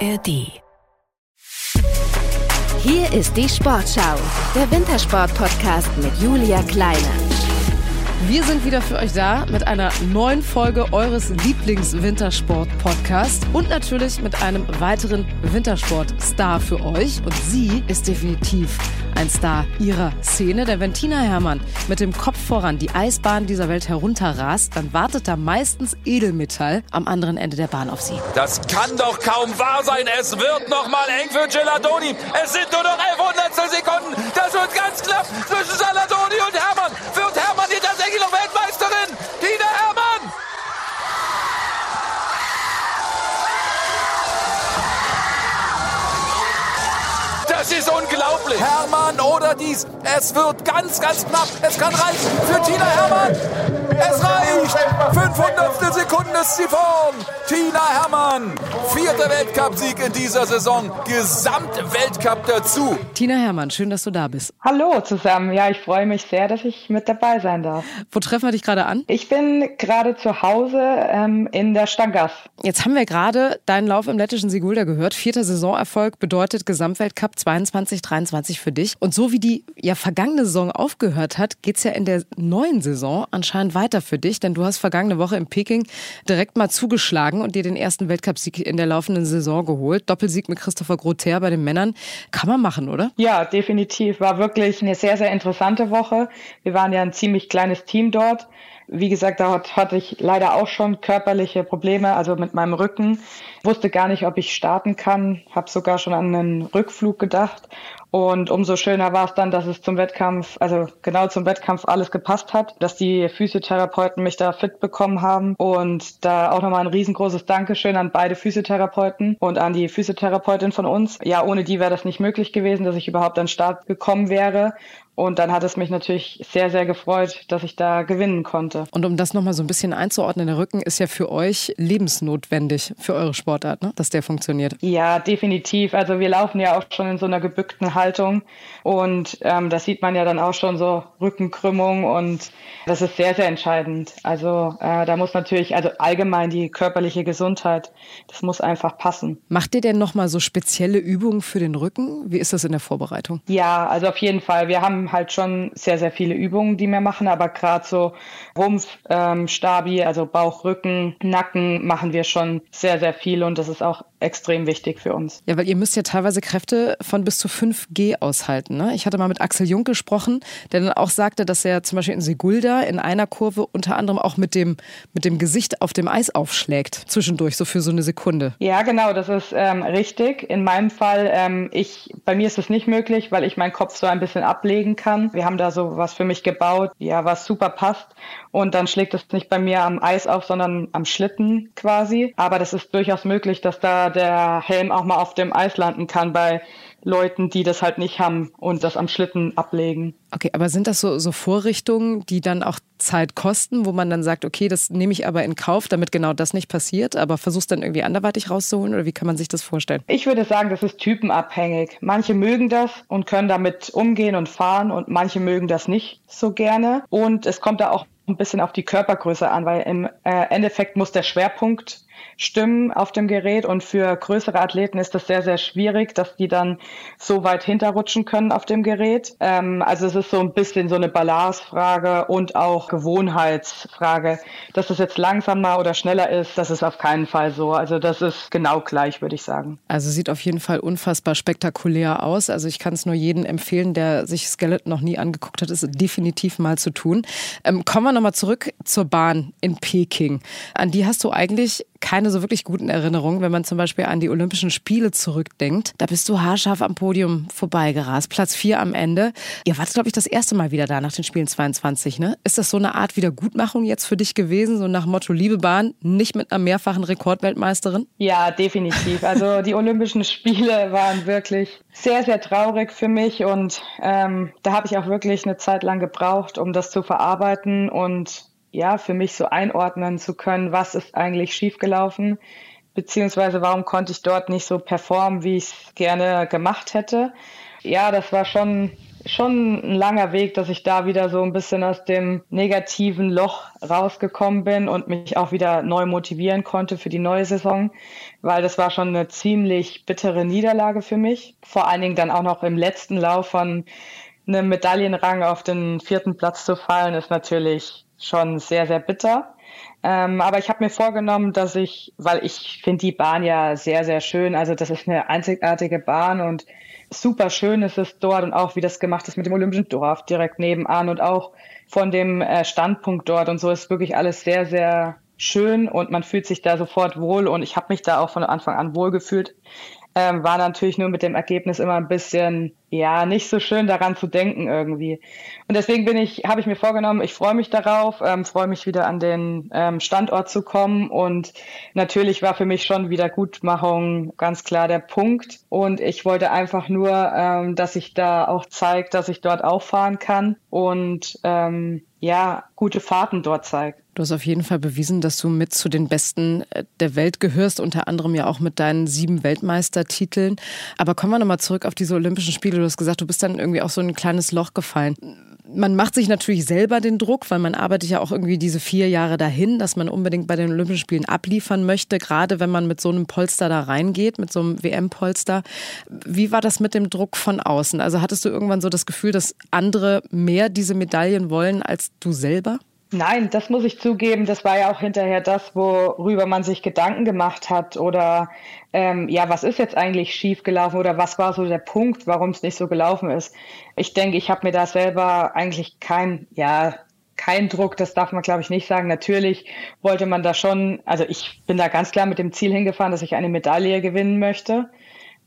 ARD. Hier ist die Sportschau, der Wintersport-Podcast mit Julia Kleine. Wir sind wieder für euch da mit einer neuen Folge eures Lieblings-Wintersport-Podcasts und natürlich mit einem weiteren Wintersport-Star für euch. Und sie ist definitiv ein Star ihrer Szene. Denn wenn Tina Hermann mit dem Kopf voran die Eisbahn dieser Welt herunterrast, dann wartet da meistens Edelmetall am anderen Ende der Bahn auf sie. Das kann doch kaum wahr sein. Es wird noch mal eng für Gelatoni. Es sind nur noch 11 Hundertstel Sekunden. Das wird ganz knapp zwischen Gelatoni und Hermann. Wird Hermann die tatsächlich noch Weltmeisterin? Unglaublich. Hermann oder dies. Es wird ganz, ganz knapp. Es kann reichen für Tina Hermann. Es reicht. 500 Sekunden ist sie vorn. Tina Hermann. Vierter Weltcupsieg in dieser Saison. Gesamtweltcup dazu. Tina Hermann, schön, dass du da bist. Hallo zusammen. Ja, ich freue mich sehr, dass ich mit dabei sein darf. Wo treffen wir dich gerade an? Ich bin gerade zu Hause ähm, in der Stangas. Jetzt haben wir gerade deinen Lauf im lettischen Sigulda gehört. Vierter Saisonerfolg bedeutet Gesamtweltcup 22, 23 für dich. Und so wie die ja vergangene Saison aufgehört hat, geht's ja in der neuen Saison anscheinend weiter für dich, denn du hast vergangene Woche in Peking direkt mal zugeschlagen und dir den ersten Weltcupsieg in der laufenden Saison geholt. Doppelsieg mit Christopher Grother bei den Männern. Kann man machen, oder? Ja, definitiv. War wirklich eine sehr, sehr interessante Woche. Wir waren ja ein ziemlich kleines Team dort. Wie gesagt, dort hatte ich leider auch schon körperliche Probleme, also mit meinem Rücken. Wusste gar nicht, ob ich starten kann, habe sogar schon an einen Rückflug gedacht. Und umso schöner war es dann, dass es zum Wettkampf, also genau zum Wettkampf alles gepasst hat, dass die Physiotherapeuten mich da fit bekommen haben. Und da auch nochmal ein riesengroßes Dankeschön an beide Physiotherapeuten und an die Physiotherapeutin von uns. Ja, ohne die wäre das nicht möglich gewesen, dass ich überhaupt an den Start gekommen wäre. Und dann hat es mich natürlich sehr, sehr gefreut, dass ich da gewinnen konnte. Und um das nochmal so ein bisschen einzuordnen, der Rücken ist ja für euch lebensnotwendig für eure Sportart, ne? dass der funktioniert. Ja, definitiv. Also wir laufen ja auch schon in so einer gebückten Haltung und ähm, das sieht man ja dann auch schon so Rückenkrümmung und das ist sehr, sehr entscheidend. Also äh, da muss natürlich, also allgemein die körperliche Gesundheit, das muss einfach passen. Macht ihr denn nochmal so spezielle Übungen für den Rücken? Wie ist das in der Vorbereitung? Ja, also auf jeden Fall. Wir haben halt schon sehr, sehr viele Übungen, die wir machen, aber gerade so Rumpf, ähm, Stabi, also Bauch, Rücken, Nacken machen wir schon sehr, sehr viel und das ist auch extrem wichtig für uns. Ja, weil ihr müsst ja teilweise Kräfte von bis zu 5G aushalten. Ne? Ich hatte mal mit Axel Jung gesprochen, der dann auch sagte, dass er zum Beispiel in Sigulda in einer Kurve unter anderem auch mit dem, mit dem Gesicht auf dem Eis aufschlägt, zwischendurch, so für so eine Sekunde. Ja, genau, das ist ähm, richtig. In meinem Fall, ähm, ich, bei mir ist es nicht möglich, weil ich meinen Kopf so ein bisschen ablegen kann. Wir haben da so was für mich gebaut, ja, was super passt. Und dann schlägt es nicht bei mir am Eis auf, sondern am Schlitten quasi. Aber das ist durchaus möglich, dass da der Helm auch mal auf dem Eis landen kann bei Leuten, die das halt nicht haben und das am Schlitten ablegen. Okay, aber sind das so, so Vorrichtungen, die dann auch Zeit kosten, wo man dann sagt, okay, das nehme ich aber in Kauf, damit genau das nicht passiert, aber versuchst dann irgendwie anderweitig rauszuholen oder wie kann man sich das vorstellen? Ich würde sagen, das ist typenabhängig. Manche mögen das und können damit umgehen und fahren und manche mögen das nicht so gerne. Und es kommt da auch ein bisschen auf die Körpergröße an, weil im äh, Endeffekt muss der Schwerpunkt stimmen auf dem Gerät und für größere Athleten ist das sehr, sehr schwierig, dass die dann so weit hinterrutschen können auf dem Gerät. Ähm, also es ist so ein bisschen so eine Balancefrage und auch Gewohnheitsfrage. Dass es jetzt langsamer oder schneller ist, das ist auf keinen Fall so. Also das ist genau gleich, würde ich sagen. Also sieht auf jeden Fall unfassbar spektakulär aus. Also ich kann es nur jedem empfehlen, der sich Skeleton noch nie angeguckt hat, ist definitiv mal zu tun. Ähm, kommen wir nochmal zurück zur Bahn in Peking. An die hast du eigentlich keine so wirklich guten Erinnerungen, wenn man zum Beispiel an die Olympischen Spiele zurückdenkt. Da bist du haarscharf am Podium vorbeigerast. Platz vier am Ende. Ihr wart, glaube ich, das erste Mal wieder da nach den Spielen 22, ne? Ist das so eine Art Wiedergutmachung jetzt für dich gewesen? So nach Motto, liebe Bahn, nicht mit einer mehrfachen Rekordweltmeisterin? Ja, definitiv. Also die Olympischen Spiele waren wirklich sehr, sehr traurig für mich und ähm, da habe ich auch wirklich eine Zeit lang gebraucht, um das zu verarbeiten und ja, für mich so einordnen zu können, was ist eigentlich schiefgelaufen, beziehungsweise warum konnte ich dort nicht so performen, wie ich es gerne gemacht hätte. Ja, das war schon schon ein langer Weg, dass ich da wieder so ein bisschen aus dem negativen Loch rausgekommen bin und mich auch wieder neu motivieren konnte für die neue Saison, weil das war schon eine ziemlich bittere Niederlage für mich. Vor allen Dingen dann auch noch im letzten Lauf von einem Medaillenrang auf den vierten Platz zu fallen, ist natürlich schon sehr, sehr bitter. Ähm, aber ich habe mir vorgenommen, dass ich, weil ich finde die Bahn ja sehr, sehr schön. Also das ist eine einzigartige Bahn und super schön ist es dort und auch wie das gemacht ist mit dem Olympischen Dorf direkt nebenan und auch von dem äh, Standpunkt dort und so ist wirklich alles sehr, sehr schön und man fühlt sich da sofort wohl und ich habe mich da auch von Anfang an wohl gefühlt ähm, war natürlich nur mit dem Ergebnis immer ein bisschen, ja, nicht so schön daran zu denken irgendwie. Und deswegen bin ich, habe ich mir vorgenommen, ich freue mich darauf, ähm, freue mich wieder an den ähm, Standort zu kommen und natürlich war für mich schon Wiedergutmachung ganz klar der Punkt und ich wollte einfach nur, ähm, dass ich da auch zeige, dass ich dort auch fahren kann und ähm, ja, gute Fahrten dort zeige. Du hast auf jeden Fall bewiesen, dass du mit zu den Besten äh, der Welt gehörst, unter anderem ja auch mit deinen sieben Weltmeistertiteln. Aber kommen wir nochmal zurück auf diese Olympischen Spiele. Du hast gesagt, du bist dann irgendwie auch so ein kleines Loch gefallen. Man macht sich natürlich selber den Druck, weil man arbeitet ja auch irgendwie diese vier Jahre dahin, dass man unbedingt bei den Olympischen Spielen abliefern möchte, gerade wenn man mit so einem Polster da reingeht, mit so einem WM-Polster. Wie war das mit dem Druck von außen? Also hattest du irgendwann so das Gefühl, dass andere mehr diese Medaillen wollen als du selber? Nein, das muss ich zugeben. Das war ja auch hinterher das, worüber man sich Gedanken gemacht hat. Oder ähm, ja, was ist jetzt eigentlich schiefgelaufen oder was war so der Punkt, warum es nicht so gelaufen ist? Ich denke, ich habe mir da selber eigentlich kein, ja, kein Druck, das darf man, glaube ich, nicht sagen. Natürlich wollte man da schon, also ich bin da ganz klar mit dem Ziel hingefahren, dass ich eine Medaille gewinnen möchte.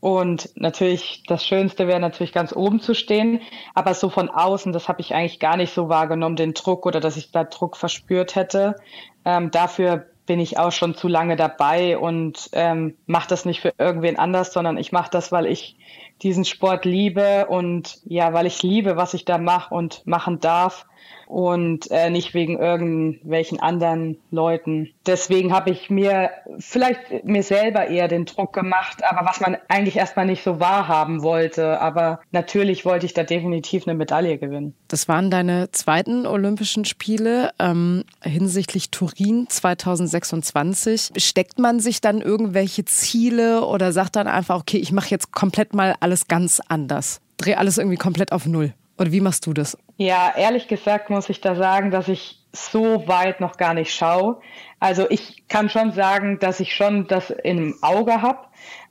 Und natürlich, das Schönste wäre natürlich ganz oben zu stehen. Aber so von außen, das habe ich eigentlich gar nicht so wahrgenommen, den Druck oder dass ich da Druck verspürt hätte. Ähm, dafür bin ich auch schon zu lange dabei und ähm, mache das nicht für irgendwen anders, sondern ich mache das, weil ich diesen Sport liebe und ja, weil ich liebe, was ich da mache und machen darf und äh, nicht wegen irgendwelchen anderen Leuten. Deswegen habe ich mir vielleicht mir selber eher den Druck gemacht, aber was man eigentlich erstmal nicht so wahrhaben wollte. Aber natürlich wollte ich da definitiv eine Medaille gewinnen. Das waren deine zweiten Olympischen Spiele ähm, hinsichtlich Turin 2026. Steckt man sich dann irgendwelche Ziele oder sagt dann einfach, okay, ich mache jetzt komplett mal alles ganz anders? Dreh alles irgendwie komplett auf Null. Oder wie machst du das? Ja, ehrlich gesagt muss ich da sagen, dass ich so weit noch gar nicht schaue. Also ich kann schon sagen, dass ich schon das im Auge habe,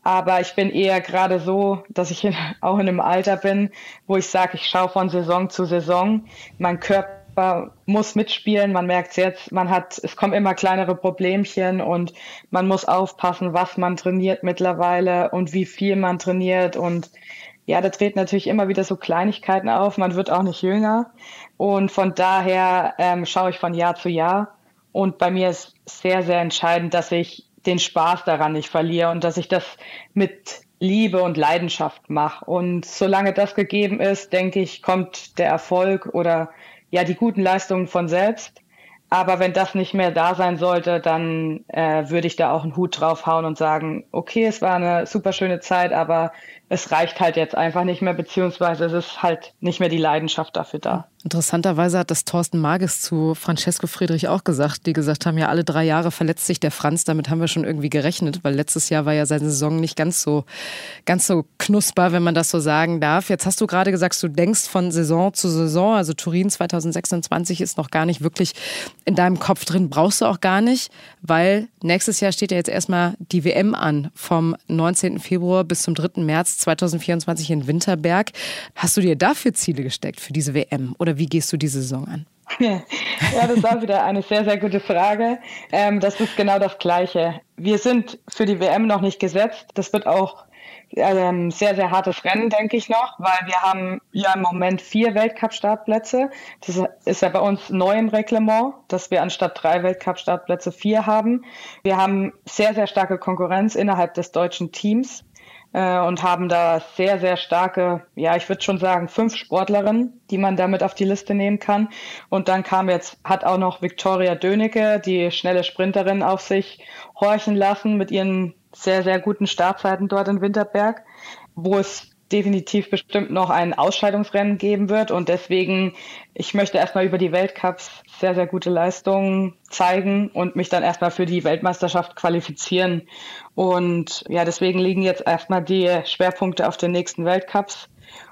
aber ich bin eher gerade so, dass ich in, auch in einem Alter bin, wo ich sage, ich schaue von Saison zu Saison. Mein Körper muss mitspielen. Man merkt jetzt, man hat, es kommen immer kleinere Problemchen und man muss aufpassen, was man trainiert mittlerweile und wie viel man trainiert und ja, da treten natürlich immer wieder so Kleinigkeiten auf. Man wird auch nicht jünger. Und von daher ähm, schaue ich von Jahr zu Jahr. Und bei mir ist sehr, sehr entscheidend, dass ich den Spaß daran nicht verliere und dass ich das mit Liebe und Leidenschaft mache. Und solange das gegeben ist, denke ich, kommt der Erfolg oder ja die guten Leistungen von selbst. Aber wenn das nicht mehr da sein sollte, dann äh, würde ich da auch einen Hut draufhauen und sagen, okay, es war eine super schöne Zeit, aber es reicht halt jetzt einfach nicht mehr, beziehungsweise es ist halt nicht mehr die Leidenschaft dafür da. Interessanterweise hat das Thorsten Mages zu Francesco Friedrich auch gesagt, die gesagt haben, ja, alle drei Jahre verletzt sich der Franz, damit haben wir schon irgendwie gerechnet, weil letztes Jahr war ja seine Saison nicht ganz so, ganz so knusper, wenn man das so sagen darf. Jetzt hast du gerade gesagt, du denkst von Saison zu Saison, also Turin 2026 ist noch gar nicht wirklich in deinem Kopf drin, brauchst du auch gar nicht, weil nächstes Jahr steht ja jetzt erstmal die WM an, vom 19. Februar bis zum 3. März 2024 in Winterberg. Hast du dir dafür Ziele gesteckt für diese WM oder wie gehst du die Saison an? Ja, das war wieder eine sehr, sehr gute Frage. Ähm, das ist genau das Gleiche. Wir sind für die WM noch nicht gesetzt. Das wird auch ähm, sehr, sehr hartes Rennen, denke ich noch, weil wir haben ja im Moment vier Weltcup-Startplätze. Das ist ja bei uns neu im Reglement, dass wir anstatt drei Weltcup-Startplätze vier haben. Wir haben sehr, sehr starke Konkurrenz innerhalb des deutschen Teams äh, und haben da sehr, sehr starke, ja, ich würde schon sagen, fünf Sportlerinnen, die man damit auf die Liste nehmen kann. Und dann kam jetzt, hat auch noch Viktoria Dönecke, die schnelle Sprinterin, auf sich horchen lassen mit ihren sehr, sehr guten Startzeiten dort in Winterberg, wo es definitiv bestimmt noch ein Ausscheidungsrennen geben wird. Und deswegen, ich möchte erstmal über die Weltcups sehr, sehr gute Leistungen zeigen und mich dann erstmal für die Weltmeisterschaft qualifizieren. Und ja, deswegen liegen jetzt erstmal die Schwerpunkte auf den nächsten Weltcups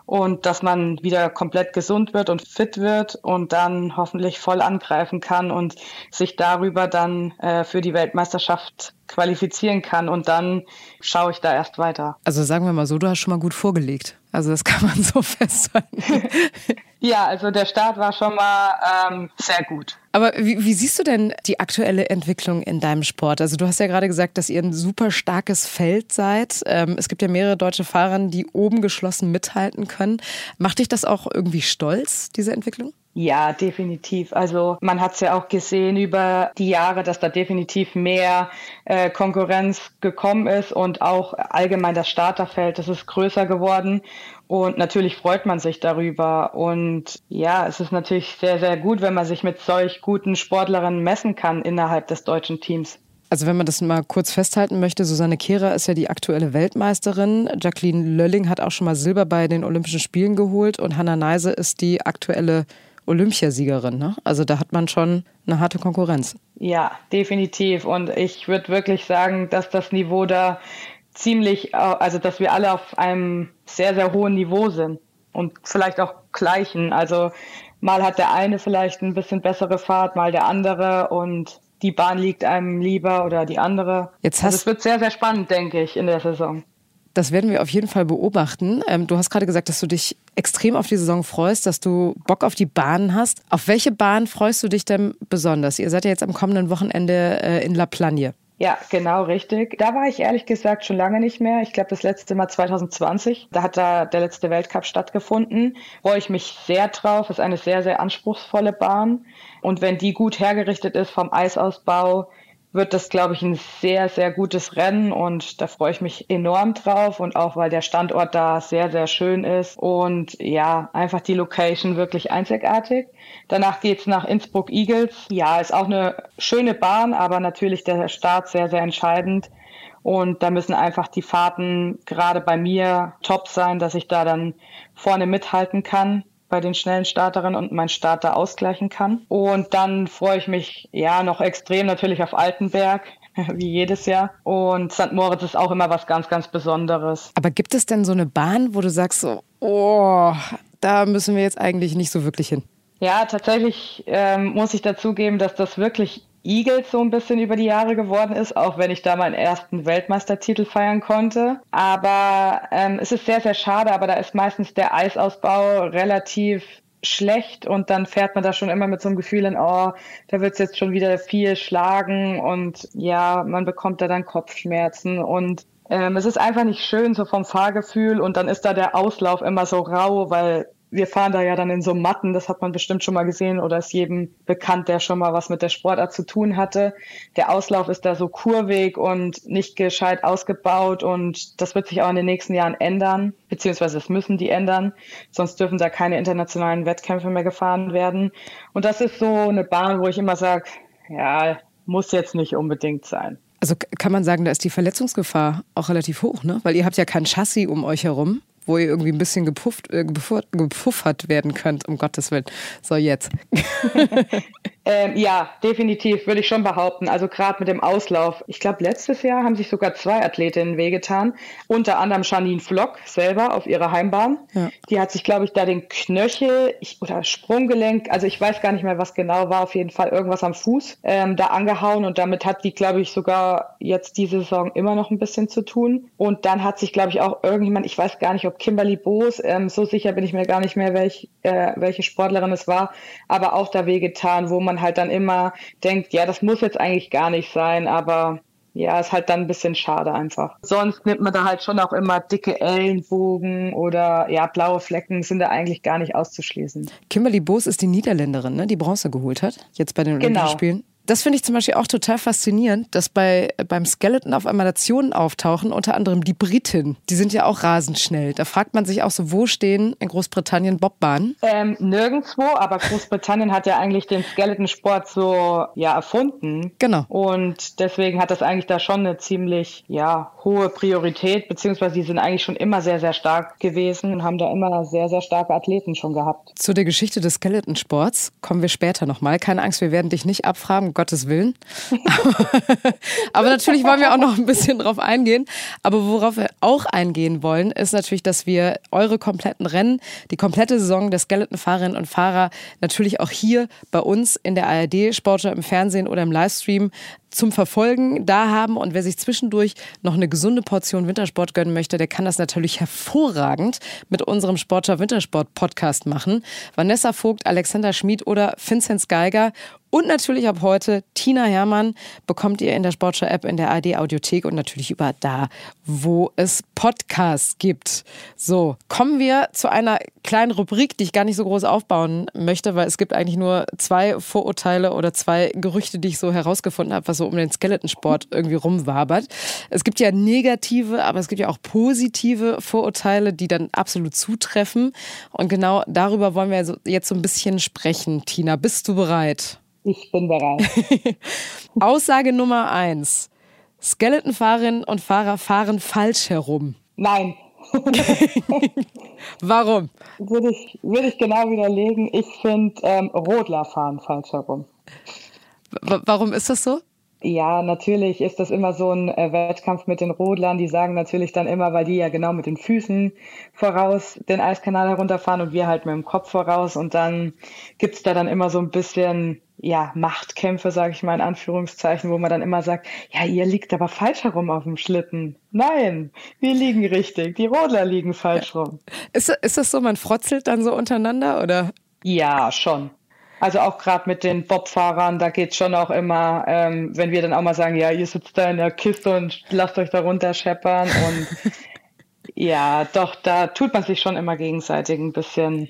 und dass man wieder komplett gesund wird und fit wird und dann hoffentlich voll angreifen kann und sich darüber dann äh, für die Weltmeisterschaft qualifizieren kann und dann schaue ich da erst weiter. Also sagen wir mal so, du hast schon mal gut vorgelegt. Also das kann man so festhalten. ja, also der Start war schon mal ähm, sehr gut. Aber wie, wie, siehst du denn die aktuelle Entwicklung in deinem Sport? Also du hast ja gerade gesagt, dass ihr ein super starkes Feld seid. Ähm, es gibt ja mehrere deutsche Fahrer, die oben geschlossen mithalten können. Macht dich das auch irgendwie stolz, diese Entwicklung? Ja, definitiv. Also man hat es ja auch gesehen über die Jahre, dass da definitiv mehr äh, Konkurrenz gekommen ist und auch allgemein das Starterfeld, das ist größer geworden. Und natürlich freut man sich darüber. Und ja, es ist natürlich sehr, sehr gut, wenn man sich mit solch guten Sportlerinnen messen kann innerhalb des deutschen Teams. Also wenn man das mal kurz festhalten möchte, Susanne Kehrer ist ja die aktuelle Weltmeisterin. Jacqueline Lölling hat auch schon mal Silber bei den Olympischen Spielen geholt und Hanna Neise ist die aktuelle Olympiasiegerin. Ne? Also da hat man schon eine harte Konkurrenz. Ja, definitiv. Und ich würde wirklich sagen, dass das Niveau da ziemlich, also dass wir alle auf einem sehr, sehr hohen Niveau sind und vielleicht auch gleichen. Also mal hat der eine vielleicht ein bisschen bessere Fahrt, mal der andere und die Bahn liegt einem lieber oder die andere. Jetzt hast also es wird sehr, sehr spannend, denke ich, in der Saison. Das werden wir auf jeden Fall beobachten. Ähm, du hast gerade gesagt, dass du dich extrem auf die Saison freust, dass du Bock auf die Bahnen hast. Auf welche Bahn freust du dich denn besonders? Ihr seid ja jetzt am kommenden Wochenende äh, in La Plagne. Ja, genau, richtig. Da war ich ehrlich gesagt schon lange nicht mehr. Ich glaube, das letzte Mal 2020. Da hat da der letzte Weltcup stattgefunden. Freue ich mich sehr drauf. Ist eine sehr, sehr anspruchsvolle Bahn. Und wenn die gut hergerichtet ist vom Eisausbau, wird das, glaube ich, ein sehr, sehr gutes Rennen und da freue ich mich enorm drauf und auch, weil der Standort da sehr, sehr schön ist und ja, einfach die Location wirklich einzigartig. Danach geht's nach Innsbruck Eagles. Ja, ist auch eine schöne Bahn, aber natürlich der Start sehr, sehr entscheidend. Und da müssen einfach die Fahrten gerade bei mir top sein, dass ich da dann vorne mithalten kann bei den schnellen Starterinnen und mein Starter ausgleichen kann. Und dann freue ich mich ja noch extrem natürlich auf Altenberg wie jedes Jahr. Und St. Moritz ist auch immer was ganz, ganz Besonderes. Aber gibt es denn so eine Bahn, wo du sagst, so, oh, da müssen wir jetzt eigentlich nicht so wirklich hin? Ja, tatsächlich ähm, muss ich dazugeben, dass das wirklich Eagles so ein bisschen über die Jahre geworden ist, auch wenn ich da meinen ersten Weltmeistertitel feiern konnte. Aber ähm, es ist sehr, sehr schade, aber da ist meistens der Eisausbau relativ schlecht und dann fährt man da schon immer mit so einem Gefühl in, oh, da wird es jetzt schon wieder viel schlagen und ja, man bekommt da dann Kopfschmerzen und ähm, es ist einfach nicht schön so vom Fahrgefühl und dann ist da der Auslauf immer so rau, weil wir fahren da ja dann in so Matten, das hat man bestimmt schon mal gesehen oder ist jedem bekannt, der schon mal was mit der Sportart zu tun hatte. Der Auslauf ist da so kurvig und nicht gescheit ausgebaut und das wird sich auch in den nächsten Jahren ändern, beziehungsweise es müssen die ändern, sonst dürfen da keine internationalen Wettkämpfe mehr gefahren werden. Und das ist so eine Bahn, wo ich immer sage, ja, muss jetzt nicht unbedingt sein. Also kann man sagen, da ist die Verletzungsgefahr auch relativ hoch, ne? Weil ihr habt ja kein Chassis um euch herum wo ihr irgendwie ein bisschen gepufft, äh, gepuffert werden könnt, um Gottes Willen. So, jetzt. ähm, ja, definitiv, würde ich schon behaupten. Also gerade mit dem Auslauf. Ich glaube, letztes Jahr haben sich sogar zwei Athletinnen wehgetan. Unter anderem Janine Flock selber auf ihrer Heimbahn. Ja. Die hat sich, glaube ich, da den Knöchel oder Sprunggelenk, also ich weiß gar nicht mehr, was genau war, auf jeden Fall irgendwas am Fuß ähm, da angehauen und damit hat die, glaube ich, sogar jetzt diese Saison immer noch ein bisschen zu tun. Und dann hat sich, glaube ich, auch irgendjemand, ich weiß gar nicht, ob Kimberly Boos, ähm, so sicher bin ich mir gar nicht mehr, welch, äh, welche Sportlerin es war, aber auch da wehgetan, wo man halt dann immer denkt, ja, das muss jetzt eigentlich gar nicht sein, aber ja, ist halt dann ein bisschen schade einfach. Sonst nimmt man da halt schon auch immer dicke Ellenbogen oder ja, blaue Flecken sind da eigentlich gar nicht auszuschließen. Kimberly Boos ist die Niederländerin, ne, die Bronze geholt hat, jetzt bei den Olympischen genau. Spielen. Das finde ich zum Beispiel auch total faszinierend, dass bei, beim Skeleton auf einmal Nationen auftauchen, unter anderem die Briten. Die sind ja auch rasend schnell. Da fragt man sich auch so, wo stehen in Großbritannien Bobbahnen? Ähm, nirgendwo, aber Großbritannien hat ja eigentlich den Skeleton-Sport so ja, erfunden. Genau. Und deswegen hat das eigentlich da schon eine ziemlich ja, hohe Priorität, beziehungsweise die sind eigentlich schon immer sehr, sehr stark gewesen und haben da immer sehr, sehr starke Athleten schon gehabt. Zu der Geschichte des Skeleton-Sports kommen wir später nochmal. Keine Angst, wir werden dich nicht abfragen, Gottes Willen. Aber natürlich wollen wir auch noch ein bisschen drauf eingehen. Aber worauf wir auch eingehen wollen, ist natürlich, dass wir eure kompletten Rennen, die komplette Saison der Skeleton-Fahrerinnen und Fahrer natürlich auch hier bei uns in der ARD, Sportschau im Fernsehen oder im Livestream zum Verfolgen da haben. Und wer sich zwischendurch noch eine gesunde Portion Wintersport gönnen möchte, der kann das natürlich hervorragend mit unserem Sportschau Wintersport Podcast machen. Vanessa Vogt, Alexander Schmid oder Vinzenz Geiger und natürlich ab heute Tina Hermann bekommt ihr in der Sportschau-App, in der AD-Audiothek und natürlich überall da, wo es Podcasts gibt. So, kommen wir zu einer kleinen Rubrik, die ich gar nicht so groß aufbauen möchte, weil es gibt eigentlich nur zwei Vorurteile oder zwei Gerüchte, die ich so herausgefunden habe, was so um den Skeletonsport irgendwie rumwabert. Es gibt ja negative, aber es gibt ja auch positive Vorurteile, die dann absolut zutreffen. Und genau darüber wollen wir jetzt so ein bisschen sprechen. Tina, bist du bereit? Ich bin bereit. Aussage Nummer eins. Skeletonfahrerinnen und Fahrer fahren falsch herum. Nein. Warum? Würde ich, würde ich genau widerlegen. Ich finde, ähm, Rodler fahren falsch herum. W warum ist das so? Ja, natürlich ist das immer so ein äh, Wettkampf mit den Rodlern. Die sagen natürlich dann immer, weil die ja genau mit den Füßen voraus den Eiskanal herunterfahren und wir halt mit dem Kopf voraus. Und dann gibt's da dann immer so ein bisschen ja, Machtkämpfe, sage ich mal in Anführungszeichen, wo man dann immer sagt, ja, ihr liegt aber falsch herum auf dem Schlitten. Nein, wir liegen richtig, die Rodler liegen falsch rum. Ist, ist das so, man frotzelt dann so untereinander oder? Ja, schon. Also auch gerade mit den Bobfahrern, da geht's schon auch immer, ähm, wenn wir dann auch mal sagen, ja, ihr sitzt da in der Kiste und lasst euch da runter scheppern und ja, doch, da tut man sich schon immer gegenseitig ein bisschen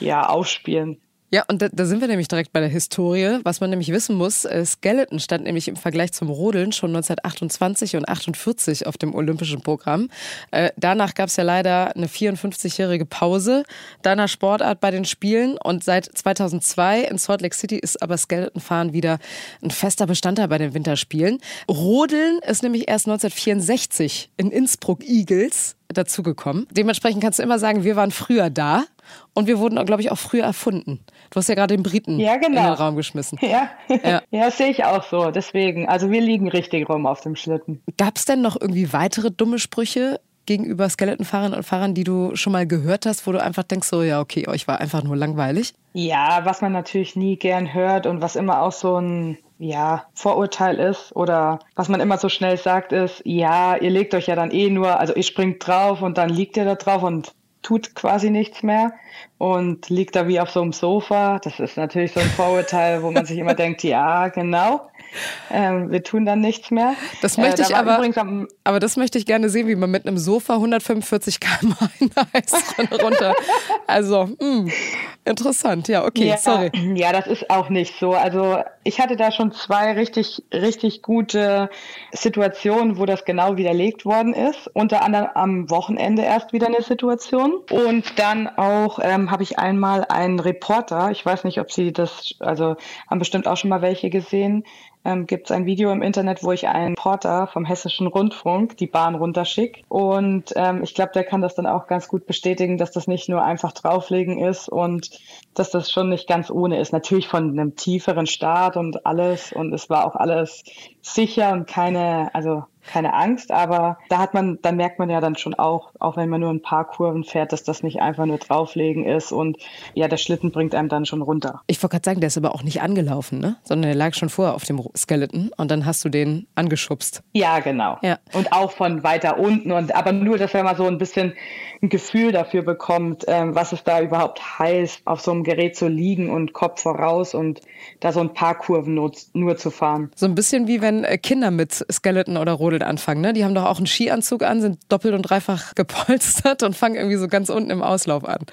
ja, ausspielen. Ja, und da, da, sind wir nämlich direkt bei der Historie. Was man nämlich wissen muss, äh, Skeleton stand nämlich im Vergleich zum Rodeln schon 1928 und 48 auf dem olympischen Programm. Äh, danach gab es ja leider eine 54-jährige Pause deiner Sportart bei den Spielen und seit 2002 in Salt Lake City ist aber Skeletonfahren wieder ein fester Bestandteil bei den Winterspielen. Rodeln ist nämlich erst 1964 in Innsbruck Eagles dazugekommen. Dementsprechend kannst du immer sagen, wir waren früher da und wir wurden, glaube ich, auch früher erfunden. Du hast ja gerade den Briten ja, genau. in den Raum geschmissen. Ja, ja. ja sehe ich auch so. Deswegen, also wir liegen richtig rum auf dem Schlitten. Gab es denn noch irgendwie weitere dumme Sprüche gegenüber Skeletonfahrern und Fahrern, die du schon mal gehört hast, wo du einfach denkst, so ja, okay, euch war einfach nur langweilig? Ja, was man natürlich nie gern hört und was immer auch so ein ja, Vorurteil ist oder was man immer so schnell sagt ist, ja, ihr legt euch ja dann eh nur, also ihr springt drauf und dann liegt ihr da drauf und tut quasi nichts mehr und liegt da wie auf so einem Sofa. Das ist natürlich so ein Vorurteil, wo man sich immer denkt, ja, genau. Ähm, wir tun dann nichts mehr. Das möchte äh, da ich aber, aber das möchte ich gerne sehen, wie man mit einem Sofa 145 km in der runter. Also, mh, hm, interessant. Ja, okay, ja, sorry. Ja, das ist auch nicht so. Also, ich hatte da schon zwei richtig, richtig gute Situationen, wo das genau widerlegt worden ist. Unter anderem am Wochenende erst wieder eine Situation. Und dann auch ähm, habe ich einmal einen Reporter, ich weiß nicht, ob Sie das, also haben bestimmt auch schon mal welche gesehen, ähm, gibt es ein Video im Internet, wo ich einen Porter vom Hessischen Rundfunk die Bahn runterschicke. Und ähm, ich glaube, der kann das dann auch ganz gut bestätigen, dass das nicht nur einfach drauflegen ist und dass das schon nicht ganz ohne ist. Natürlich von einem tieferen Start und alles. Und es war auch alles sicher und keine, also keine Angst, aber da hat man, dann merkt man ja dann schon auch, auch wenn man nur ein paar Kurven fährt, dass das nicht einfach nur drauflegen ist und ja, der Schlitten bringt einem dann schon runter. Ich wollte gerade sagen, der ist aber auch nicht angelaufen, ne? Sondern der lag schon vorher auf dem Skeleton und dann hast du den angeschubst. Ja, genau. Ja. Und auch von weiter unten und aber nur, dass er mal so ein bisschen ein Gefühl dafür bekommt, ähm, was es da überhaupt heißt, auf so einem Gerät zu liegen und Kopf voraus und da so ein paar Kurven nur, nur zu fahren. So ein bisschen wie wenn äh, Kinder mit Skeleton oder Rodeln anfangen, ne? Die haben doch auch einen Skianzug an, sind doppelt und dreifach gepolstert und fangen irgendwie so ganz unten im Auslauf an.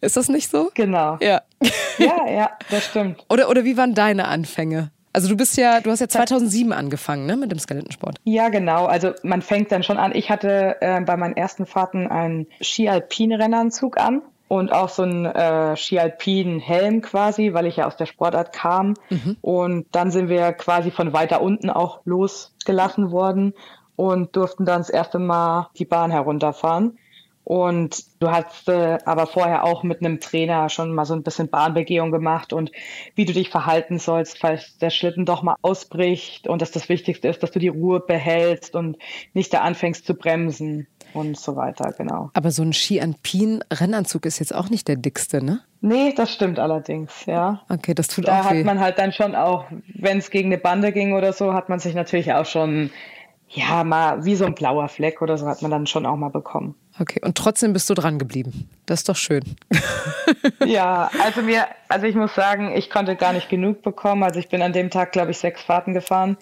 Ist das nicht so? Genau. Ja. Ja, ja, das stimmt. Oder, oder wie waren deine Anfänge? Also du bist ja, du hast ja 2007 angefangen, ne, mit dem Skeletonsport. Ja, genau. Also man fängt dann schon an. Ich hatte äh, bei meinen ersten Fahrten einen Ski-Alpin-Rennanzug an und auch so einen äh, Ski-Alpin-Helm quasi, weil ich ja aus der Sportart kam. Mhm. Und dann sind wir quasi von weiter unten auch losgelassen worden und durften dann das erste Mal die Bahn herunterfahren. Und du hast äh, aber vorher auch mit einem Trainer schon mal so ein bisschen Bahnbegehung gemacht und wie du dich verhalten sollst, falls der Schlitten doch mal ausbricht und dass das Wichtigste ist, dass du die Ruhe behältst und nicht da anfängst zu bremsen und so weiter, genau. Aber so ein Ski-Alpin-Rennanzug ist jetzt auch nicht der dickste, ne? Nee, das stimmt allerdings, ja. Okay, das tut da auch weh. Da hat man halt dann schon auch, wenn es gegen eine Bande ging oder so, hat man sich natürlich auch schon ja, mal wie so ein blauer Fleck oder so hat man dann schon auch mal bekommen. Okay, und trotzdem bist du dran geblieben. Das ist doch schön. ja, also mir, also ich muss sagen, ich konnte gar nicht genug bekommen. Also ich bin an dem Tag, glaube ich, sechs Fahrten gefahren.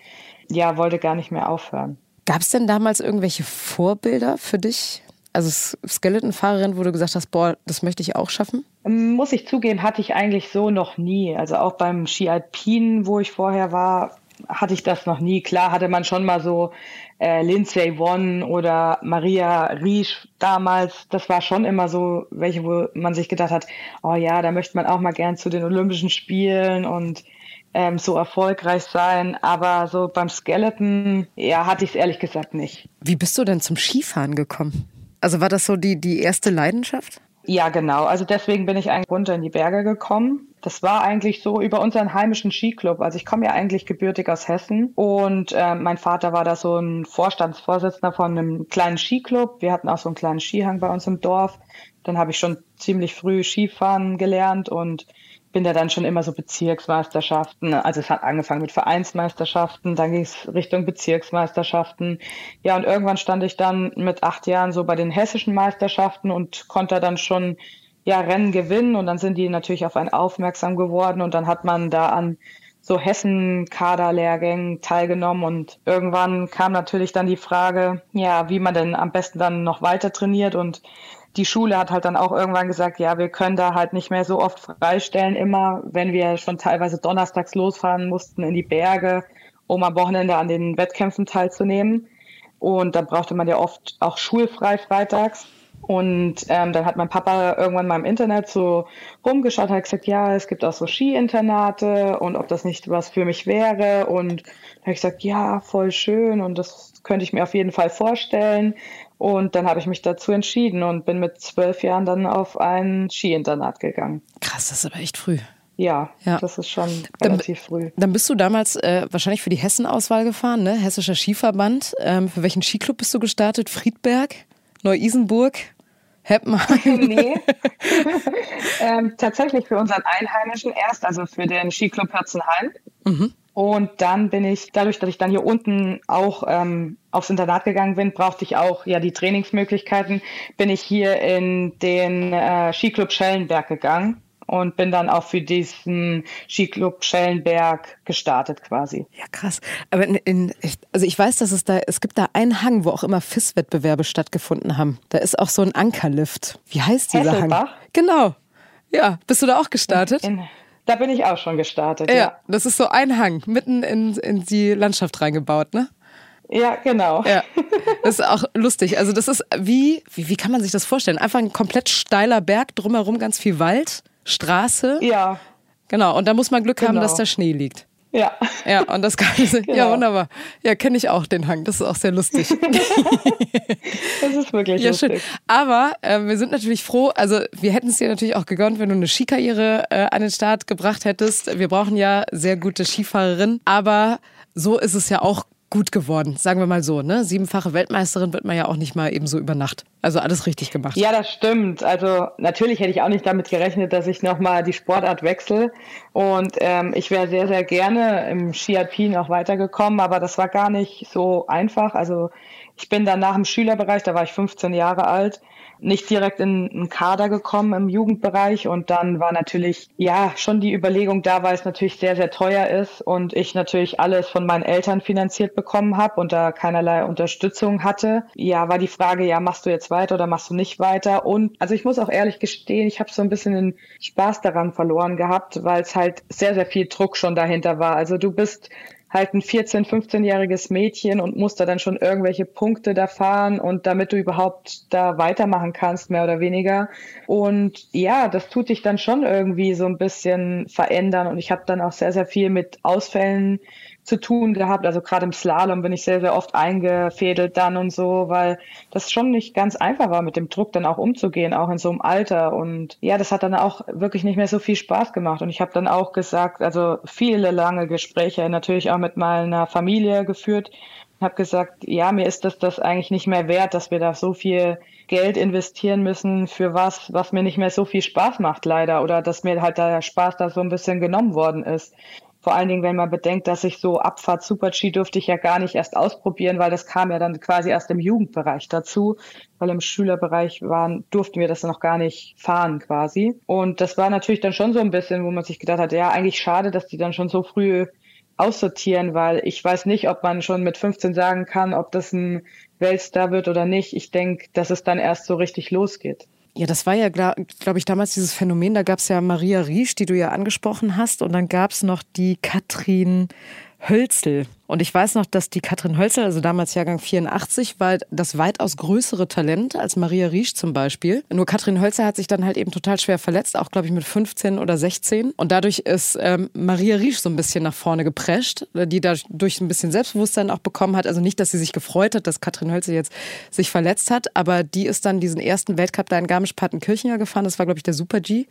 Ja, wollte gar nicht mehr aufhören. Gab es denn damals irgendwelche Vorbilder für dich? Also Skeletonfahrerin, wo du gesagt hast, boah, das möchte ich auch schaffen? Muss ich zugeben, hatte ich eigentlich so noch nie. Also auch beim Ski Alpin, wo ich vorher war, hatte ich das noch nie. Klar hatte man schon mal so äh, Lindsay Won oder Maria Riesch damals. Das war schon immer so welche, wo man sich gedacht hat, oh ja, da möchte man auch mal gern zu den Olympischen Spielen und ähm, so erfolgreich sein. Aber so beim Skeleton, ja, hatte ich es ehrlich gesagt nicht. Wie bist du denn zum Skifahren gekommen? Also war das so die, die erste Leidenschaft? Ja, genau. Also deswegen bin ich eigentlich runter in die Berge gekommen. Das war eigentlich so über unseren heimischen Skiclub. Also ich komme ja eigentlich gebürtig aus Hessen und äh, mein Vater war da so ein Vorstandsvorsitzender von einem kleinen Skiclub. Wir hatten auch so einen kleinen Skihang bei uns im Dorf. Dann habe ich schon ziemlich früh Skifahren gelernt und bin da dann schon immer so Bezirksmeisterschaften. Also es hat angefangen mit Vereinsmeisterschaften, dann ging es Richtung Bezirksmeisterschaften. Ja, und irgendwann stand ich dann mit acht Jahren so bei den hessischen Meisterschaften und konnte dann schon ja Rennen gewinnen und dann sind die natürlich auf einen aufmerksam geworden und dann hat man da an so Hessen-Kaderlehrgängen teilgenommen und irgendwann kam natürlich dann die Frage, ja, wie man denn am besten dann noch weiter trainiert und die Schule hat halt dann auch irgendwann gesagt, ja, wir können da halt nicht mehr so oft freistellen, immer, wenn wir schon teilweise donnerstags losfahren mussten in die Berge, um am Wochenende an den Wettkämpfen teilzunehmen. Und da brauchte man ja oft auch schulfrei freitags. Und ähm, dann hat mein Papa irgendwann mal im Internet so rumgeschaut, hat gesagt, ja, es gibt auch so Skiinternate und ob das nicht was für mich wäre. Und da habe ich gesagt, ja, voll schön und das könnte ich mir auf jeden Fall vorstellen. Und dann habe ich mich dazu entschieden und bin mit zwölf Jahren dann auf ein Skiinternat gegangen. Krass, das ist aber echt früh. Ja, ja, das ist schon relativ dann, früh. Dann bist du damals äh, wahrscheinlich für die Hessen-Auswahl gefahren, ne? Hessischer Skiverband. Ähm, für welchen Skiclub bist du gestartet? Friedberg? Neu-Isenburg? Heppenheim? nee. ähm, tatsächlich für unseren Einheimischen erst, also für den Skiclub Herzenheim. Mhm. Und dann bin ich, dadurch, dass ich dann hier unten auch ähm, aufs Internat gegangen bin, brauchte ich auch ja die Trainingsmöglichkeiten, bin ich hier in den äh, Skiclub Schellenberg gegangen und bin dann auch für diesen Skiclub Schellenberg gestartet quasi. Ja, krass. Aber in, in, also ich weiß, dass es da, es gibt da einen Hang, wo auch immer FIS-Wettbewerbe stattgefunden haben. Da ist auch so ein Ankerlift. Wie heißt dieser Hesselbach? Hang? Genau. Ja, bist du da auch gestartet? In, da bin ich auch schon gestartet. Ja, ja. das ist so ein Hang, mitten in, in die Landschaft reingebaut, ne? Ja, genau. Ja, das ist auch lustig. Also das ist wie, wie, wie kann man sich das vorstellen? Einfach ein komplett steiler Berg, drumherum ganz viel Wald, Straße. Ja. Genau, und da muss man Glück genau. haben, dass da Schnee liegt. Ja. Ja, und das Ganze, genau. ja, wunderbar. Ja, kenne ich auch den Hang. Das ist auch sehr lustig. das ist wirklich ja, lustig. Schön. Aber äh, wir sind natürlich froh, also wir hätten es dir natürlich auch gegönnt, wenn du eine Skikarriere äh, an den Start gebracht hättest. Wir brauchen ja sehr gute Skifahrerinnen, aber so ist es ja auch gut geworden, sagen wir mal so. Ne? Siebenfache Weltmeisterin wird man ja auch nicht mal eben so über Nacht. Also alles richtig gemacht. Ja, das stimmt. Also natürlich hätte ich auch nicht damit gerechnet, dass ich nochmal die Sportart wechsle. Und ähm, ich wäre sehr, sehr gerne im Ski Alpin auch weitergekommen, aber das war gar nicht so einfach. Also ich bin dann nach dem Schülerbereich, da war ich 15 Jahre alt, nicht direkt in einen Kader gekommen im Jugendbereich und dann war natürlich ja schon die Überlegung da, weil es natürlich sehr sehr teuer ist und ich natürlich alles von meinen Eltern finanziert bekommen habe und da keinerlei Unterstützung hatte. Ja, war die Frage, ja, machst du jetzt weiter oder machst du nicht weiter? Und also ich muss auch ehrlich gestehen, ich habe so ein bisschen den Spaß daran verloren gehabt, weil es halt sehr, sehr viel Druck schon dahinter war. Also du bist halt ein 14-, 15-jähriges Mädchen und musst da dann schon irgendwelche Punkte da fahren und damit du überhaupt da weitermachen kannst, mehr oder weniger. Und ja, das tut dich dann schon irgendwie so ein bisschen verändern und ich habe dann auch sehr, sehr viel mit Ausfällen zu tun gehabt. Also gerade im Slalom bin ich sehr, sehr oft eingefädelt dann und so, weil das schon nicht ganz einfach war, mit dem Druck dann auch umzugehen, auch in so einem Alter. Und ja, das hat dann auch wirklich nicht mehr so viel Spaß gemacht. Und ich habe dann auch gesagt, also viele lange Gespräche natürlich auch mit meiner Familie geführt. Habe gesagt, ja, mir ist das das eigentlich nicht mehr wert, dass wir da so viel Geld investieren müssen für was, was mir nicht mehr so viel Spaß macht, leider, oder dass mir halt der Spaß da so ein bisschen genommen worden ist. Vor allen Dingen, wenn man bedenkt, dass ich so Abfahrt Super-G durfte ich ja gar nicht erst ausprobieren, weil das kam ja dann quasi erst im Jugendbereich dazu, weil im Schülerbereich waren, durften wir das noch gar nicht fahren quasi. Und das war natürlich dann schon so ein bisschen, wo man sich gedacht hat, ja, eigentlich schade, dass die dann schon so früh aussortieren, weil ich weiß nicht, ob man schon mit 15 sagen kann, ob das ein Weltstar wird oder nicht. Ich denke, dass es dann erst so richtig losgeht. Ja, das war ja, glaube glaub ich, damals dieses Phänomen. Da gab es ja Maria Riesch, die du ja angesprochen hast. Und dann gab es noch die Katrin Hölzel. Und ich weiß noch, dass die Katrin Hölzel, also damals Jahrgang 84, war das weitaus größere Talent als Maria Riesch zum Beispiel. Nur Katrin Hölzel hat sich dann halt eben total schwer verletzt, auch glaube ich mit 15 oder 16. Und dadurch ist ähm, Maria Riesch so ein bisschen nach vorne geprescht, die dadurch ein bisschen Selbstbewusstsein auch bekommen hat. Also nicht, dass sie sich gefreut hat, dass Katrin Hölzel jetzt sich verletzt hat, aber die ist dann diesen ersten Weltcup da in Garmisch-Partenkirchen ja gefahren. Das war glaube ich der Super G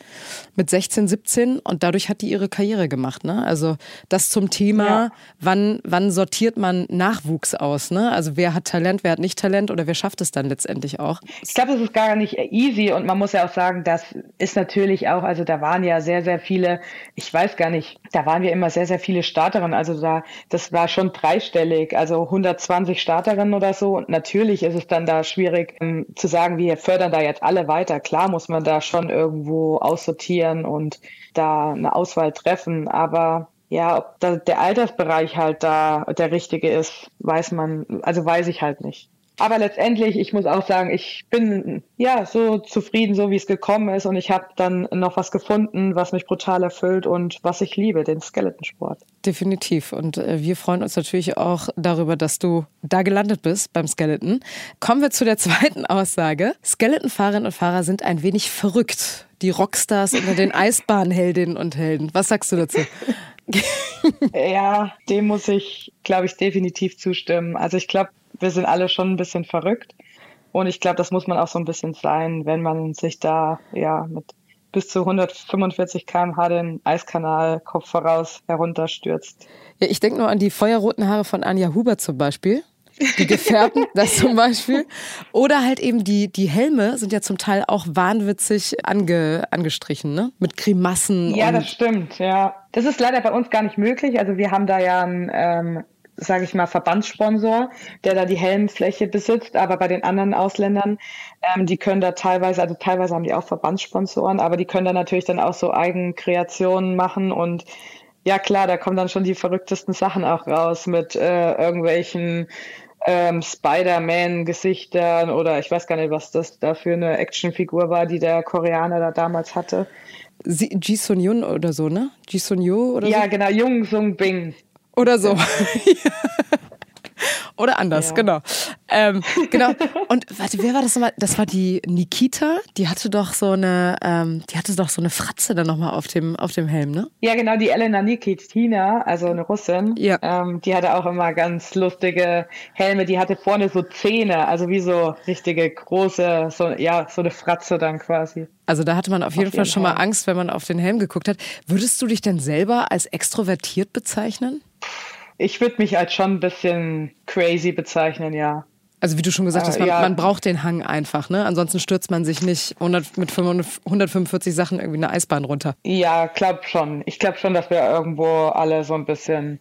mit 16, 17 und dadurch hat die ihre Karriere gemacht. Ne? Also das zum Thema, ja. wann, wann sortiert man Nachwuchs aus? Ne? Also wer hat Talent, wer hat nicht Talent oder wer schafft es dann letztendlich auch? Ich glaube, es ist gar nicht easy und man muss ja auch sagen, das ist natürlich auch, also da waren ja sehr, sehr viele, ich weiß gar nicht, da waren wir immer sehr, sehr viele Starterinnen. Also da, das war schon dreistellig, also 120 Starterinnen oder so. Und natürlich ist es dann da schwierig ähm, zu sagen, wir fördern da jetzt alle weiter. Klar muss man da schon irgendwo aussortieren und da eine Auswahl treffen, aber ja, ob da der Altersbereich halt da der richtige ist, weiß man, also weiß ich halt nicht. Aber letztendlich, ich muss auch sagen, ich bin ja so zufrieden, so wie es gekommen ist und ich habe dann noch was gefunden, was mich brutal erfüllt und was ich liebe, den Skeletonsport. Definitiv und äh, wir freuen uns natürlich auch darüber, dass du da gelandet bist beim Skeleton. Kommen wir zu der zweiten Aussage. Skeletonfahrerinnen und Fahrer sind ein wenig verrückt. Die Rockstars unter den Eisbahnheldinnen und Helden. Was sagst du dazu? Ja, dem muss ich, glaube ich, definitiv zustimmen. Also ich glaube, wir sind alle schon ein bisschen verrückt. Und ich glaube, das muss man auch so ein bisschen sein, wenn man sich da ja mit bis zu 145 km/h den Eiskanal Kopf voraus herunterstürzt. Ja, ich denke nur an die feuerroten Haare von Anja Huber zum Beispiel. Die gefährden das zum Beispiel. Oder halt eben die, die Helme sind ja zum Teil auch wahnwitzig ange, angestrichen, ne? Mit Grimassen. Ja, das stimmt, ja. Das ist leider bei uns gar nicht möglich. Also wir haben da ja ein ähm, sage ich mal, Verbandssponsor, der da die Helmfläche besitzt, aber bei den anderen Ausländern, ähm, die können da teilweise, also teilweise haben die auch Verbandssponsoren, aber die können da natürlich dann auch so Eigenkreationen machen und ja klar, da kommen dann schon die verrücktesten Sachen auch raus mit äh, irgendwelchen ähm, Spider-Man-Gesichtern oder ich weiß gar nicht, was das da für eine Actionfigur war, die der Koreaner da damals hatte. Ji Sun Yun oder so, ne? Ji Sun Yo oder ja, so? Ja, genau, Jung Sung Bing. Oder so. Oder anders, ja. genau. Ähm, genau. Und warte, wer war das nochmal? Das war die Nikita. Die hatte doch so eine, ähm, die hatte doch so eine Fratze dann nochmal auf dem, auf dem Helm, ne? Ja, genau, die Elena Nikitina, also eine Russin. Ja. Ähm, die hatte auch immer ganz lustige Helme. Die hatte vorne so Zähne, also wie so richtige große, so, ja, so eine Fratze dann quasi. Also da hatte man auf jeden, auf jeden Fall schon mal Angst, wenn man auf den Helm geguckt hat. Würdest du dich denn selber als extrovertiert bezeichnen? Ich würde mich als schon ein bisschen crazy bezeichnen, ja. Also wie du schon gesagt hast, man, ja. man, braucht den Hang einfach, ne? Ansonsten stürzt man sich nicht 100, mit 145 Sachen irgendwie eine Eisbahn runter. Ja, glaub schon. Ich glaube schon, dass wir irgendwo alle so ein bisschen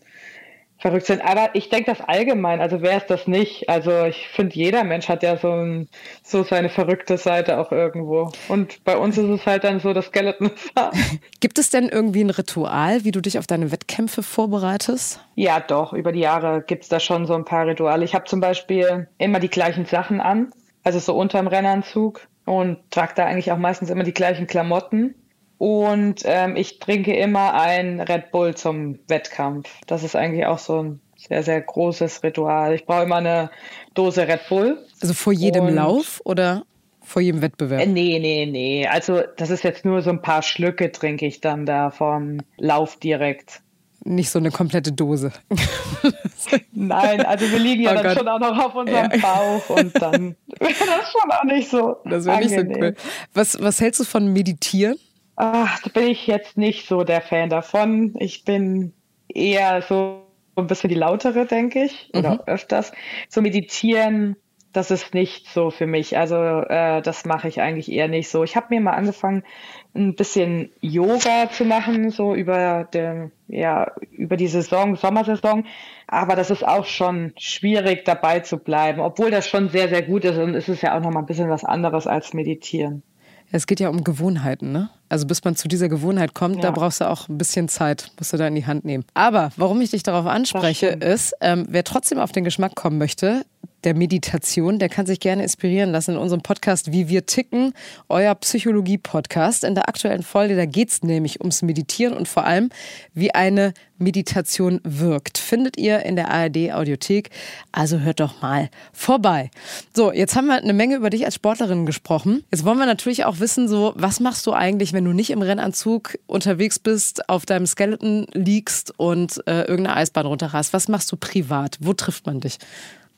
verrückt sind. Aber ich denke das allgemein, also wer ist das nicht? Also ich finde, jeder Mensch hat ja so, ein, so seine verrückte Seite auch irgendwo. Und bei uns ist es halt dann so das Skeleton. Gibt es denn irgendwie ein Ritual, wie du dich auf deine Wettkämpfe vorbereitest? Ja, doch. Über die Jahre gibt es da schon so ein paar Rituale. Ich habe zum Beispiel immer die gleichen Sachen an. also so unterm Rennanzug und trage da eigentlich auch meistens immer die gleichen Klamotten. Und ähm, ich trinke immer ein Red Bull zum Wettkampf. Das ist eigentlich auch so ein sehr, sehr großes Ritual. Ich brauche immer eine Dose Red Bull. Also vor jedem und Lauf oder vor jedem Wettbewerb? Äh, nee, nee, nee. Also das ist jetzt nur so ein paar Schlücke trinke ich dann da vom Lauf direkt. Nicht so eine komplette Dose. Nein, also wir liegen ja oh dann Gott. schon auch noch auf unserem ja. Bauch und dann wäre das schon auch nicht so. Das wäre nicht so cool. Was, was hältst du von Meditieren? Ach, da bin ich jetzt nicht so der Fan davon. Ich bin eher so ein bisschen die lautere, denke ich, oder mhm. öfters. So meditieren, das ist nicht so für mich. Also äh, das mache ich eigentlich eher nicht so. Ich habe mir mal angefangen, ein bisschen Yoga zu machen, so über den, ja, über die Saison, Sommersaison. Aber das ist auch schon schwierig, dabei zu bleiben, obwohl das schon sehr, sehr gut ist und es ist ja auch noch mal ein bisschen was anderes als meditieren. Es geht ja um Gewohnheiten, ne? Also bis man zu dieser Gewohnheit kommt, ja. da brauchst du auch ein bisschen Zeit, musst du da in die Hand nehmen. Aber warum ich dich darauf anspreche, ist, ähm, wer trotzdem auf den Geschmack kommen möchte, der Meditation, der kann sich gerne inspirieren lassen in unserem Podcast Wie wir ticken, euer Psychologie-Podcast. In der aktuellen Folge, da geht es nämlich ums Meditieren und vor allem, wie eine Meditation wirkt. Findet ihr in der ARD-Audiothek. Also hört doch mal vorbei. So, jetzt haben wir eine Menge über dich als Sportlerin gesprochen. Jetzt wollen wir natürlich auch wissen, so, was machst du eigentlich, wenn du nicht im Rennanzug unterwegs bist, auf deinem Skeleton liegst und äh, irgendeine Eisbahn runterrast? Was machst du privat? Wo trifft man dich?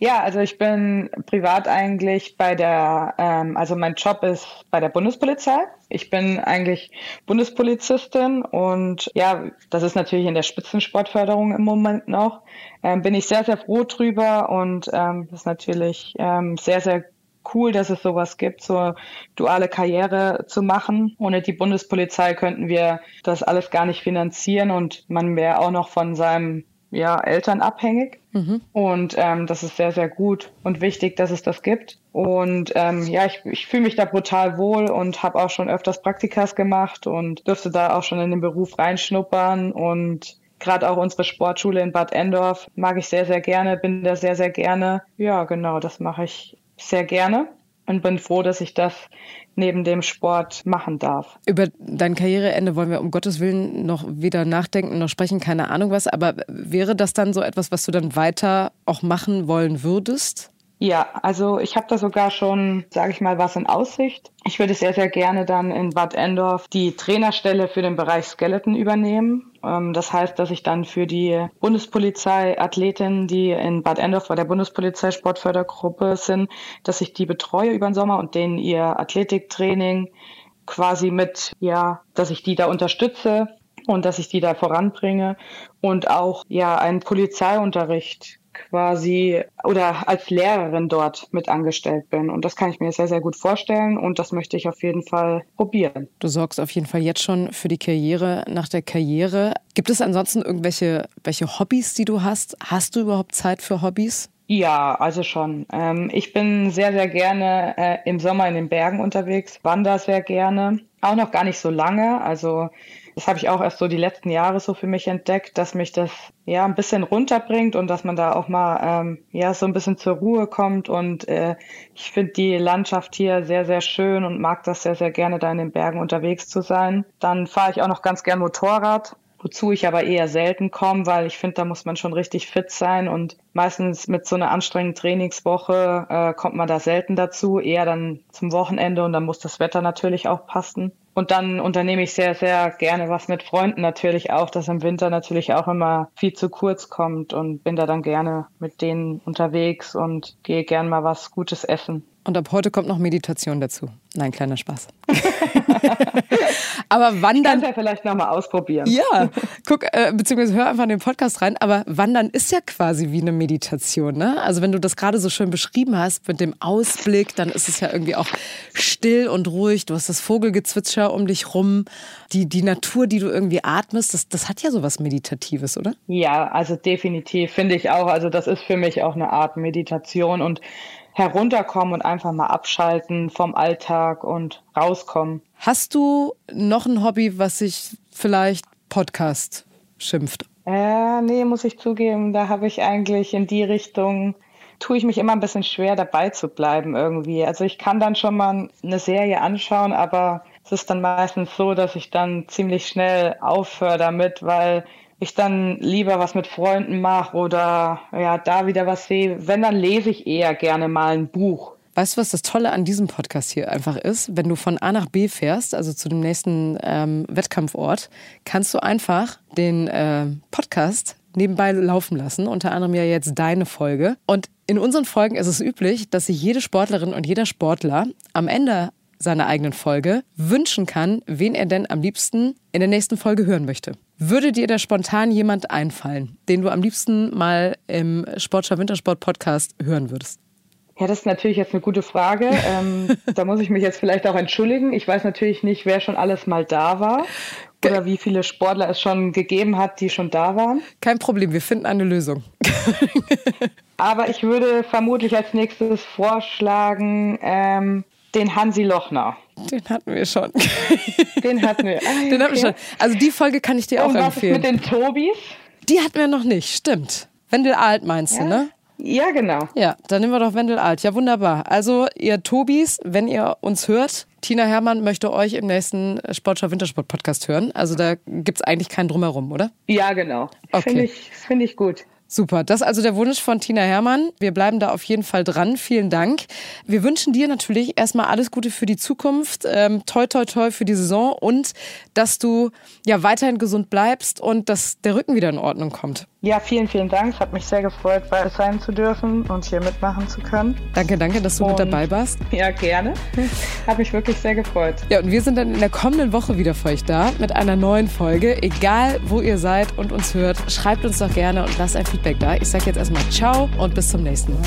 Ja, also ich bin privat eigentlich bei der, ähm, also mein Job ist bei der Bundespolizei. Ich bin eigentlich Bundespolizistin und ja, das ist natürlich in der Spitzensportförderung im Moment noch. Ähm, bin ich sehr, sehr froh drüber und ähm, ist natürlich ähm, sehr, sehr cool, dass es sowas gibt, so duale Karriere zu machen. Ohne die Bundespolizei könnten wir das alles gar nicht finanzieren und man wäre auch noch von seinem ja, Eltern abhängig. Mhm. Und ähm, das ist sehr, sehr gut und wichtig, dass es das gibt. Und ähm, ja, ich, ich fühle mich da brutal wohl und habe auch schon öfters Praktikas gemacht und dürfte da auch schon in den Beruf reinschnuppern. Und gerade auch unsere Sportschule in Bad Endorf mag ich sehr, sehr gerne, bin da sehr, sehr gerne. Ja, genau, das mache ich sehr gerne und bin froh, dass ich das neben dem Sport machen darf. Über dein Karriereende wollen wir um Gottes Willen noch weder nachdenken noch sprechen, keine Ahnung was. Aber wäre das dann so etwas, was du dann weiter auch machen wollen würdest? Ja, also ich habe da sogar schon, sage ich mal, was in Aussicht. Ich würde sehr, sehr gerne dann in Bad Endorf die Trainerstelle für den Bereich Skeleton übernehmen. Ähm, das heißt, dass ich dann für die Bundespolizei Athletinnen, die in Bad Endorf bei der Bundespolizei Sportfördergruppe sind, dass ich die betreue über den Sommer und denen ihr Athletiktraining quasi mit, ja, dass ich die da unterstütze und dass ich die da voranbringe und auch ja einen Polizeiunterricht quasi oder als Lehrerin dort mit angestellt bin. Und das kann ich mir sehr, sehr gut vorstellen und das möchte ich auf jeden Fall probieren. Du sorgst auf jeden Fall jetzt schon für die Karriere nach der Karriere. Gibt es ansonsten irgendwelche welche Hobbys, die du hast? Hast du überhaupt Zeit für Hobbys? Ja, also schon. Ähm, ich bin sehr, sehr gerne äh, im Sommer in den Bergen unterwegs, wandere sehr gerne. Auch noch gar nicht so lange. Also das habe ich auch erst so die letzten Jahre so für mich entdeckt, dass mich das ja ein bisschen runterbringt und dass man da auch mal ähm, ja so ein bisschen zur Ruhe kommt und äh, ich finde die Landschaft hier sehr sehr schön und mag das sehr sehr gerne da in den Bergen unterwegs zu sein. Dann fahre ich auch noch ganz gern Motorrad wozu ich aber eher selten komme, weil ich finde, da muss man schon richtig fit sein und meistens mit so einer anstrengenden Trainingswoche äh, kommt man da selten dazu, eher dann zum Wochenende und dann muss das Wetter natürlich auch passen. Und dann unternehme ich sehr, sehr gerne was mit Freunden natürlich auch, dass im Winter natürlich auch immer viel zu kurz kommt und bin da dann gerne mit denen unterwegs und gehe gern mal was Gutes essen. Und ab heute kommt noch Meditation dazu. Nein, kleiner Spaß. aber wandern. Kannst ja vielleicht nochmal ausprobieren. Ja, guck, äh, beziehungsweise hör einfach in den Podcast rein. Aber wandern ist ja quasi wie eine Meditation. Ne? Also, wenn du das gerade so schön beschrieben hast mit dem Ausblick, dann ist es ja irgendwie auch still und ruhig. Du hast das Vogelgezwitscher um dich rum. Die, die Natur, die du irgendwie atmest, das, das hat ja so was Meditatives, oder? Ja, also definitiv, finde ich auch. Also, das ist für mich auch eine Art Meditation. Und herunterkommen und einfach mal abschalten vom Alltag und rauskommen. Hast du noch ein Hobby, was sich vielleicht Podcast schimpft? Äh, nee, muss ich zugeben, da habe ich eigentlich in die Richtung tue ich mich immer ein bisschen schwer dabei zu bleiben irgendwie. Also ich kann dann schon mal eine Serie anschauen, aber es ist dann meistens so, dass ich dann ziemlich schnell aufhöre damit, weil ich dann lieber was mit Freunden mache oder ja, da wieder was sehe. Wenn, dann lese ich eher gerne mal ein Buch. Weißt du, was das Tolle an diesem Podcast hier einfach ist? Wenn du von A nach B fährst, also zu dem nächsten ähm, Wettkampfort, kannst du einfach den äh, Podcast nebenbei laufen lassen. Unter anderem ja jetzt deine Folge. Und in unseren Folgen ist es üblich, dass sich jede Sportlerin und jeder Sportler am Ende seiner eigenen Folge wünschen kann, wen er denn am liebsten in der nächsten Folge hören möchte. Würde dir da spontan jemand einfallen, den du am liebsten mal im Sportschau Wintersport Podcast hören würdest? Ja, das ist natürlich jetzt eine gute Frage. Ähm, da muss ich mich jetzt vielleicht auch entschuldigen. Ich weiß natürlich nicht, wer schon alles mal da war oder wie viele Sportler es schon gegeben hat, die schon da waren. Kein Problem, wir finden eine Lösung. Aber ich würde vermutlich als nächstes vorschlagen, ähm, den Hansi Lochner. Den hatten wir schon. Den hatten wir. Ah, Den hatten wir schon. Also die Folge kann ich dir Und auch was ist empfehlen. mit den Tobis? Die hatten wir noch nicht, stimmt. Wendel Alt meinst du, ne? Ja, genau. Ja, dann nehmen wir doch Wendel Alt. Ja, wunderbar. Also, ihr Tobis, wenn ihr uns hört, Tina Hermann möchte euch im nächsten Sportschau Wintersport Podcast hören. Also, da gibt es eigentlich keinen Drumherum, oder? Ja, genau. Okay. Finde ich, finde ich gut. Super. Das ist also der Wunsch von Tina Hermann. Wir bleiben da auf jeden Fall dran. Vielen Dank. Wir wünschen dir natürlich erstmal alles Gute für die Zukunft. Ähm, toi, toi, toi für die Saison und dass du ja weiterhin gesund bleibst und dass der Rücken wieder in Ordnung kommt. Ja, vielen, vielen Dank. Es hat mich sehr gefreut, bei euch sein zu dürfen und hier mitmachen zu können. Danke, danke, dass du mit Und- dabei warst. Ja, gerne. Hat mich wirklich sehr gefreut. Ja, und wir sind dann in der kommenden Woche wieder für euch da mit einer neuen Folge. Egal, wo ihr seid und uns hört, schreibt uns doch gerne und lasst ein Feedback da. Ich sage jetzt erstmal Ciao und bis zum nächsten Mal.